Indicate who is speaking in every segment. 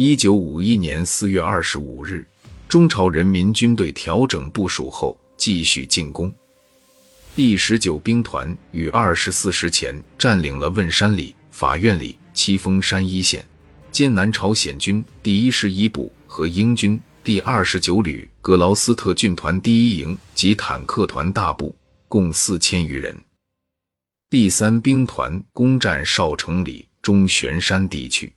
Speaker 1: 一九五一年四月二十五日，中朝人民军队调整部署后，继续进攻。第十九兵团于二十四时前占领了汶山里、法院里、七峰山一线，歼南朝鲜军第一师一部和英军第二十九旅格劳斯特军团第一营及坦克团大部，共四千余人。第三兵团攻占少城里、中玄山地区。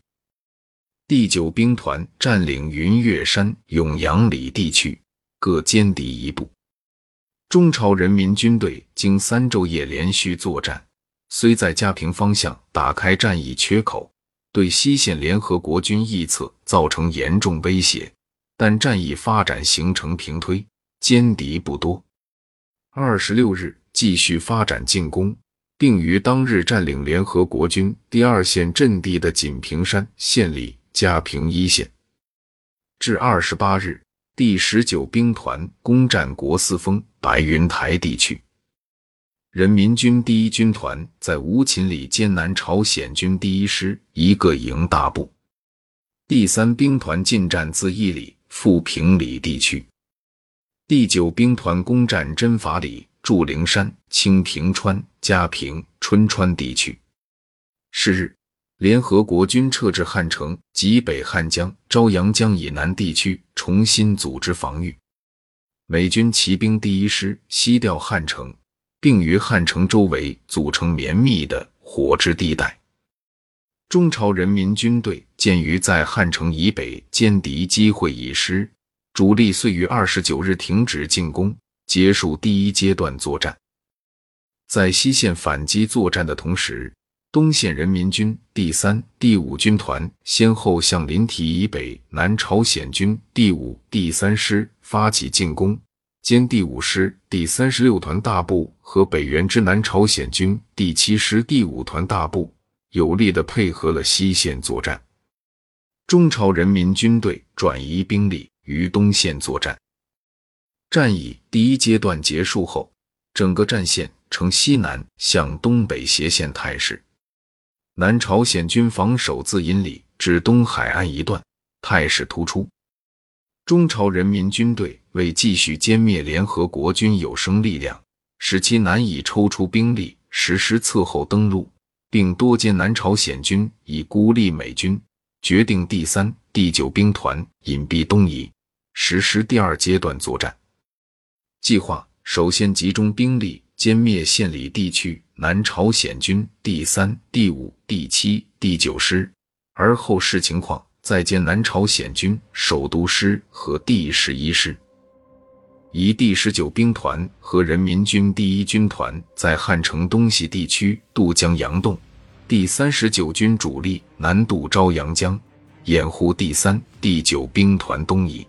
Speaker 1: 第九兵团占领云岳山、永阳里地区，各歼敌一部。中朝人民军队经三昼夜连续作战，虽在嘉平方向打开战役缺口，对西线联合国军翼侧造成严重威胁，但战役发展形成平推，歼敌不多。二十六日继续发展进攻。并于当日占领联合国军第二线阵地的锦屏山县里嘉平一线。至二十八日，第十九兵团攻占国司峰、白云台地区。人民军第一军团在吴秦里歼南朝鲜军第一师一个营大部。第三兵团进占自义里、富平里地区。第九兵团攻占真法里。祝陵山、清平川、嘉平、春川地区。是日，联合国军撤至汉城及北汉江、朝阳江以南地区，重新组织防御。美军骑兵第一师西调汉城，并于汉城周围组成绵密的火制地带。中朝人民军队鉴于在汉城以北歼敌机会已失，主力遂于二十九日停止进攻。结束第一阶段作战，在西线反击作战的同时，东线人民军第三、第五军团先后向临堤以北南朝鲜军第五、第三师发起进攻，歼第五师第三十六团大部和北原之南朝鲜军第七师第五团大部，有力的配合了西线作战。中朝人民军队转移兵力于东线作战。战役第一阶段结束后，整个战线呈西南向东北斜线态势。南朝鲜军防守自阴里至东海岸一段，态势突出。中朝人民军队为继续歼灭联合国军有生力量，使其难以抽出兵力实施侧后登陆，并多歼南朝鲜军以孤立美军，决定第三、第九兵团隐蔽东移，实施第二阶段作战。计划首先集中兵力歼灭县里地区南朝鲜军第三、第五、第七、第九师，而后视情况再歼南朝鲜军首都师和第十一师。以第十九兵团和人民军第一军团在汉城东西地区渡江佯洞，第三十九军主力南渡朝阳江，掩护第三、第九兵团东移。